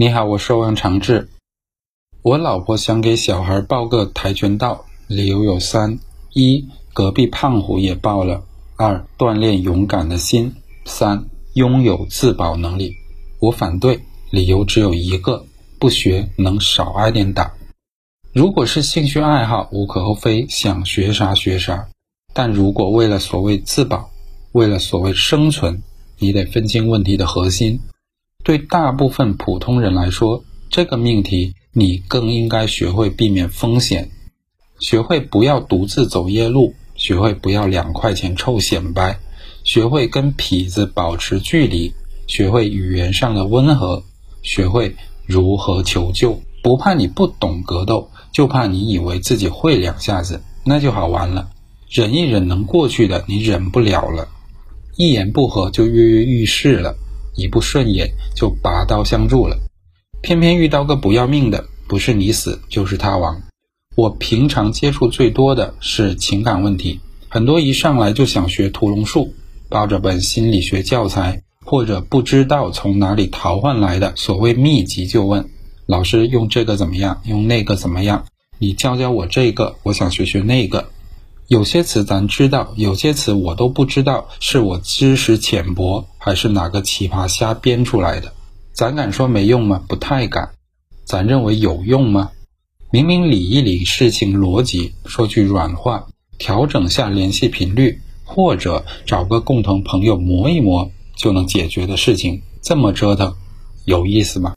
你好，我是欧阳长志。我老婆想给小孩报个跆拳道，理由有三：一、隔壁胖虎也报了；二、锻炼勇敢的心；三、拥有自保能力。我反对，理由只有一个：不学能少挨点打。如果是兴趣爱好，无可厚非，想学啥学啥。但如果为了所谓自保，为了所谓生存，你得分清问题的核心。对大部分普通人来说，这个命题你更应该学会避免风险，学会不要独自走夜路，学会不要两块钱臭显摆，学会跟痞子保持距离，学会语言上的温和，学会如何求救。不怕你不懂格斗，就怕你以为自己会两下子，那就好玩了。忍一忍能过去的，你忍不了了，一言不合就跃跃欲试了。一不顺眼就拔刀相助了，偏偏遇到个不要命的，不是你死就是他亡。我平常接触最多的是情感问题，很多一上来就想学屠龙术，抱着本心理学教材或者不知道从哪里淘换来的所谓秘籍就问老师用这个怎么样，用那个怎么样？你教教我这个，我想学学那个。有些词咱知道，有些词我都不知道，是我知识浅薄，还是哪个奇葩瞎编出来的？咱敢说没用吗？不太敢。咱认为有用吗？明明理一理事情逻辑，说句软话，调整下联系频率，或者找个共同朋友磨一磨就能解决的事情，这么折腾，有意思吗？